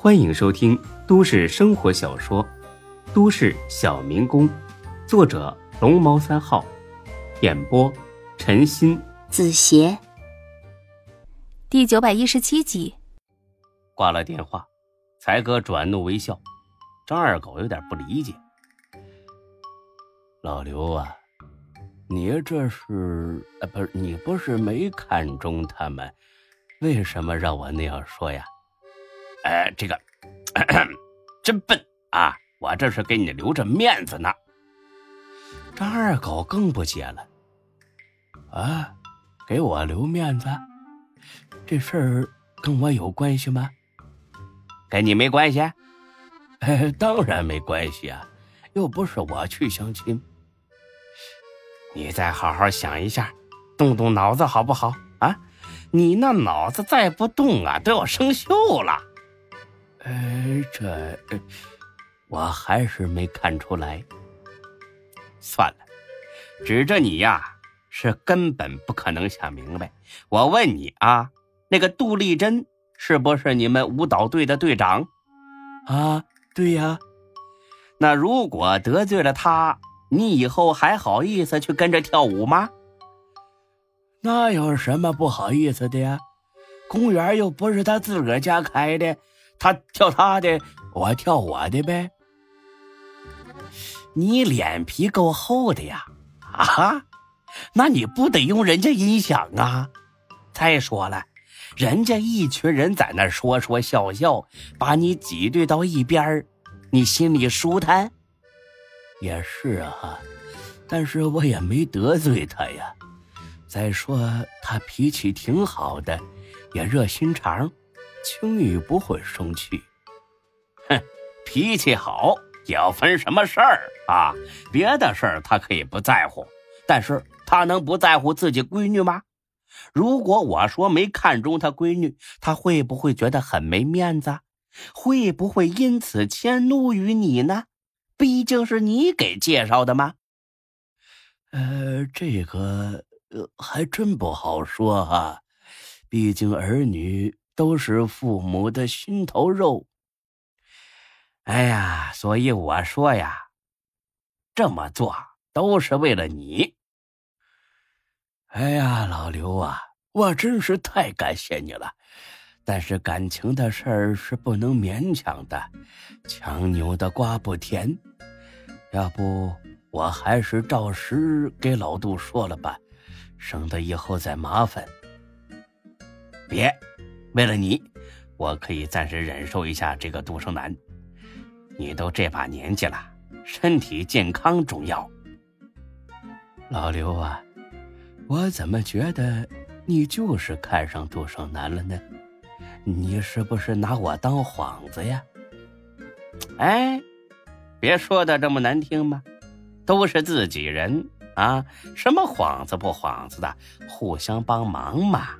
欢迎收听都市生活小说《都市小民工》，作者龙猫三号，演播陈鑫、子邪，第九百一十七集。挂了电话，才哥转怒为笑，张二狗有点不理解：“老刘啊，你这是……呃，不是你不是没看中他们，为什么让我那样说呀？”哎，这个 真笨啊！我这是给你留着面子呢。张二狗更不解了，啊，给我留面子？这事儿跟我有关系吗？跟你没关系？哎，当然没关系啊，又不是我去相亲。你再好好想一下，动动脑子好不好？啊，你那脑子再不动啊，都要生锈了。呃，这我还是没看出来。算了，指着你呀，是根本不可能想明白。我问你啊，那个杜丽珍是不是你们舞蹈队的队长？啊，对呀。那如果得罪了她，你以后还好意思去跟着跳舞吗？那有什么不好意思的呀？公园又不是他自个儿家开的。他跳他的，我跳我的呗。你脸皮够厚的呀，啊？那你不得用人家音响啊？再说了，人家一群人在那说说笑笑，把你挤兑到一边你心里舒坦？也是啊，但是我也没得罪他呀。再说他脾气挺好的，也热心肠。轻易不会生气，哼，脾气好也要分什么事儿啊？别的事儿他可以不在乎，但是他能不在乎自己闺女吗？如果我说没看中他闺女，他会不会觉得很没面子？会不会因此迁怒于你呢？毕竟是你给介绍的吗？呃，这个呃还真不好说哈，毕竟儿女。都是父母的心头肉。哎呀，所以我说呀，这么做都是为了你。哎呀，老刘啊，我真是太感谢你了。但是感情的事儿是不能勉强的，强扭的瓜不甜。要不我还是照实给老杜说了吧，省得以后再麻烦。别。为了你，我可以暂时忍受一下这个独生男。你都这把年纪了，身体健康重要。老刘啊，我怎么觉得你就是看上杜胜男了呢？你是不是拿我当幌子呀？哎，别说的这么难听嘛，都是自己人啊，什么幌子不幌子的，互相帮忙嘛。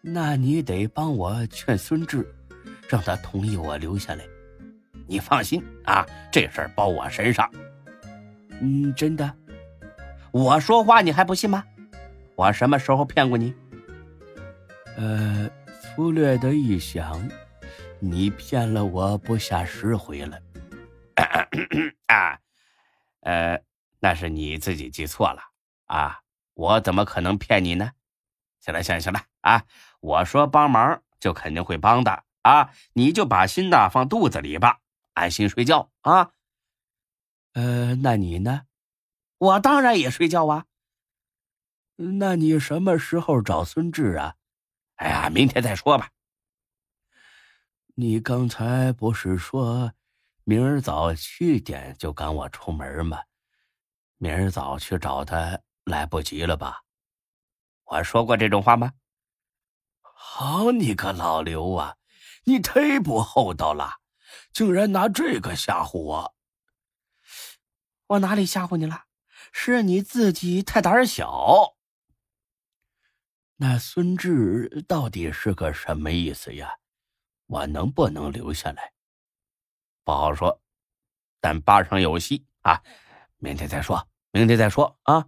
那你得帮我劝孙志，让他同意我留下来。你放心啊，这事儿包我身上。嗯，真的。我说话你还不信吗？我什么时候骗过你？呃，粗略的一想，你骗了我不下十回了。啊，呃，那是你自己记错了啊，我怎么可能骗你呢？行了，行了，行了啊！我说帮忙就肯定会帮的啊！你就把心呐放肚子里吧，安心睡觉啊。呃，那你呢？我当然也睡觉啊。那你什么时候找孙志啊？哎呀，明天再说吧。你刚才不是说明儿早七点就赶我出门吗？明儿早去找他来不及了吧？我说过这种话吗？好你个老刘啊，你忒不厚道了，竟然拿这个吓唬我！我哪里吓唬你了？是你自己太胆小。那孙志到底是个什么意思呀？我能不能留下来？不好说，但八成有戏啊！明天再说，明天再说啊！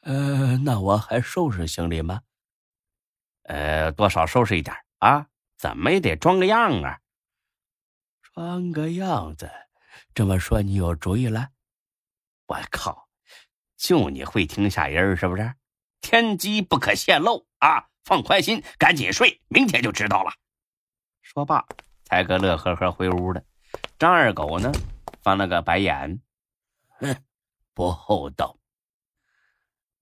呃，那我还收拾行李吗？呃，多少收拾一点啊，怎么也得装个样啊。装个样子，这么说你有主意了？我靠，就你会听下人是不是？天机不可泄露啊！放宽心，赶紧睡，明天就知道了。说罢，才哥乐呵呵回屋了。张二狗呢，翻了个白眼，哼，不厚道。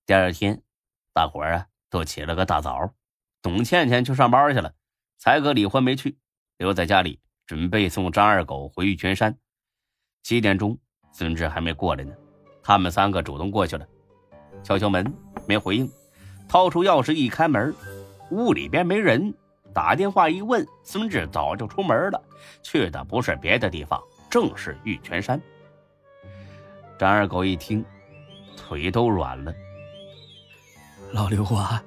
第二天，大伙儿啊都起了个大早，董倩倩去上班去了，才哥李欢没去，留在家里准备送张二狗回玉泉山。七点钟，孙志还没过来呢，他们三个主动过去了，敲敲门，没回应，掏出钥匙一开门，屋里边没人。打电话一问，孙志早就出门了，去的不是别的地方，正是玉泉山。张二狗一听，腿都软了。老刘啊，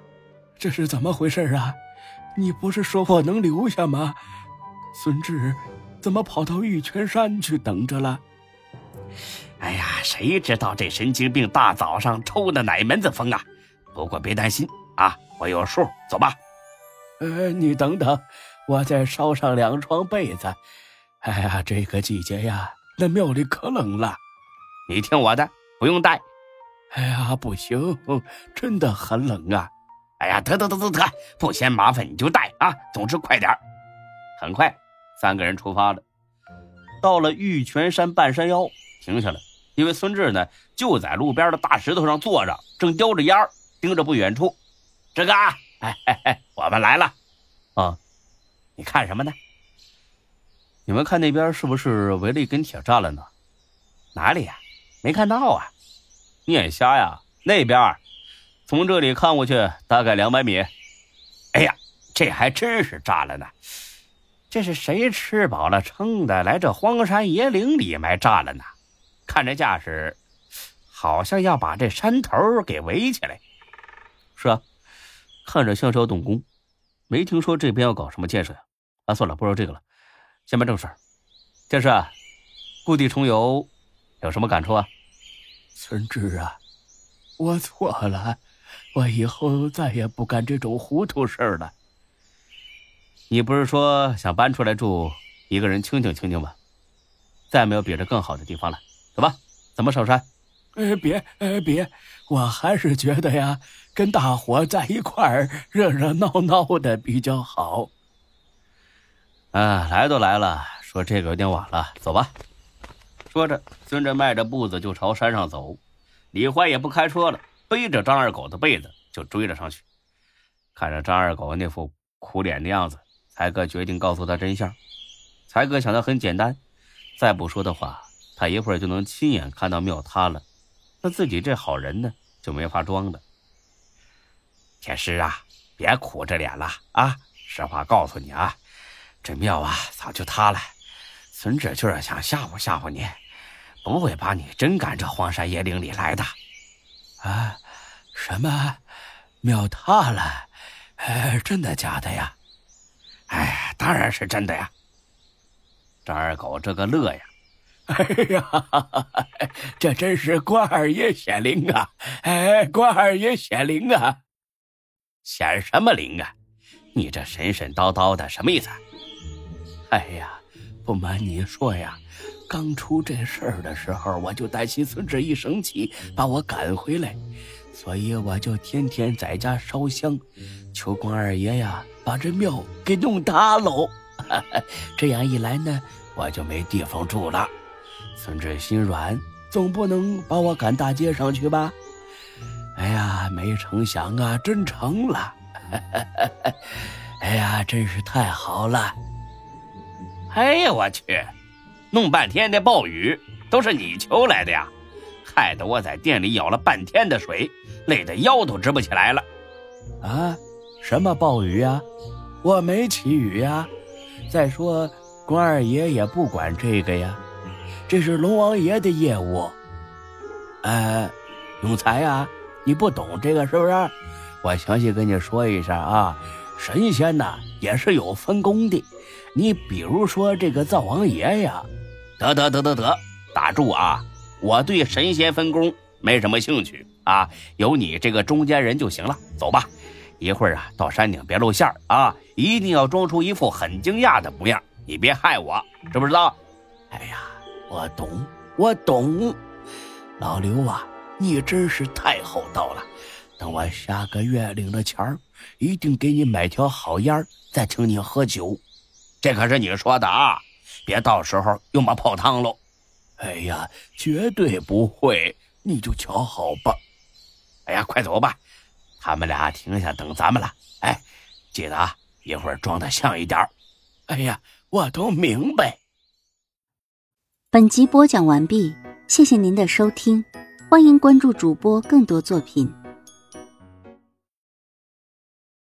这是怎么回事啊？你不是说我能留下吗？孙志怎么跑到玉泉山去等着了？哎呀，谁知道这神经病大早上抽的哪门子风啊？不过别担心啊，我有数，走吧。呃，你等等，我再烧上两床被子。哎呀，这个季节呀，那庙里可冷了。你听我的，不用带。哎呀，不行，真的很冷啊。哎呀，得得得得得，不嫌麻烦你就带啊。总之快点很快，三个人出发了。到了玉泉山半山腰，停下了，因为孙志呢就在路边的大石头上坐着，正叼着烟儿盯着不远处。这个啊。哎哎哎，我们来了，啊！你看什么呢？你们看那边是不是围了一根铁栅栏呢？哪里呀？没看到啊！你眼瞎呀？那边，从这里看过去大概两百米。哎呀，这还真是栅栏呢！这是谁吃饱了撑的来这荒山野岭里埋栅栏呢？看这架势，好像要把这山头给围起来。是啊。看着像是要动工，没听说这边要搞什么建设呀？啊，算了，不说这个了，先办正事。剑师，故地重游，有什么感触啊？村支啊，我错了，我以后再也不干这种糊涂事儿了。你不是说想搬出来住，一个人清静清静吗？再没有比这更好的地方了。走吧，咱们上山。呃，别，呃，别，我还是觉得呀，跟大伙在一块儿热热闹闹的比较好。啊，来都来了，说这个有点晚了，走吧。说着，孙振迈着步子就朝山上走。李欢也不开车了，背着张二狗的被子就追了上去。看着张二狗那副苦脸的样子，才哥决定告诉他真相。才哥想的很简单，再不说的话，他一会儿就能亲眼看到庙塌了。那自己这好人呢，就没法装了。天师啊，别苦着脸了啊！实话告诉你啊，这庙啊早就塌了。孙志就是想吓唬吓唬你，不会把你真赶这荒山野岭里来的。啊？什么？庙塌了？哎，真的假的呀？哎，当然是真的呀。张二狗这个乐呀！哎呀，这真是关二爷显灵啊！哎，关二爷显灵啊！显什么灵啊？你这神神叨叨的什么意思？哎呀，不瞒你说呀，刚出这事儿的时候，我就担心孙志一生气把我赶回来，所以我就天天在家烧香，求关二爷呀把这庙给弄塌喽。这样一来呢，我就没地方住了。孙志心软，总不能把我赶大街上去吧？哎呀，没成想啊，真成了！哎呀，真是太好了！哎呀，我去，弄半天那暴雨都是你求来的呀，害得我在店里舀了半天的水，累得腰都直不起来了。啊？什么暴雨呀？我没起雨呀。再说，关二爷也不管这个呀。这是龙王爷的业务，呃，永才呀，你不懂这个是不是？我详细跟你说一下啊，神仙呐也是有分工的。你比如说这个灶王爷呀，得得得得得，打住啊！我对神仙分工没什么兴趣啊，有你这个中间人就行了。走吧，一会儿啊，到山顶别露馅啊，一定要装出一副很惊讶的模样，你别害我，知不知道？哎呀，我懂，我懂。老刘啊，你真是太厚道了。等我下个月领了钱儿，一定给你买条好烟再请你喝酒。这可是你说的啊，别到时候又把泡汤喽。哎呀，绝对不会，你就瞧好吧。哎呀，快走吧，他们俩停下等咱们了。哎，记得啊，一会儿装的像一点哎呀，我都明白。本集播讲完毕，谢谢您的收听，欢迎关注主播更多作品。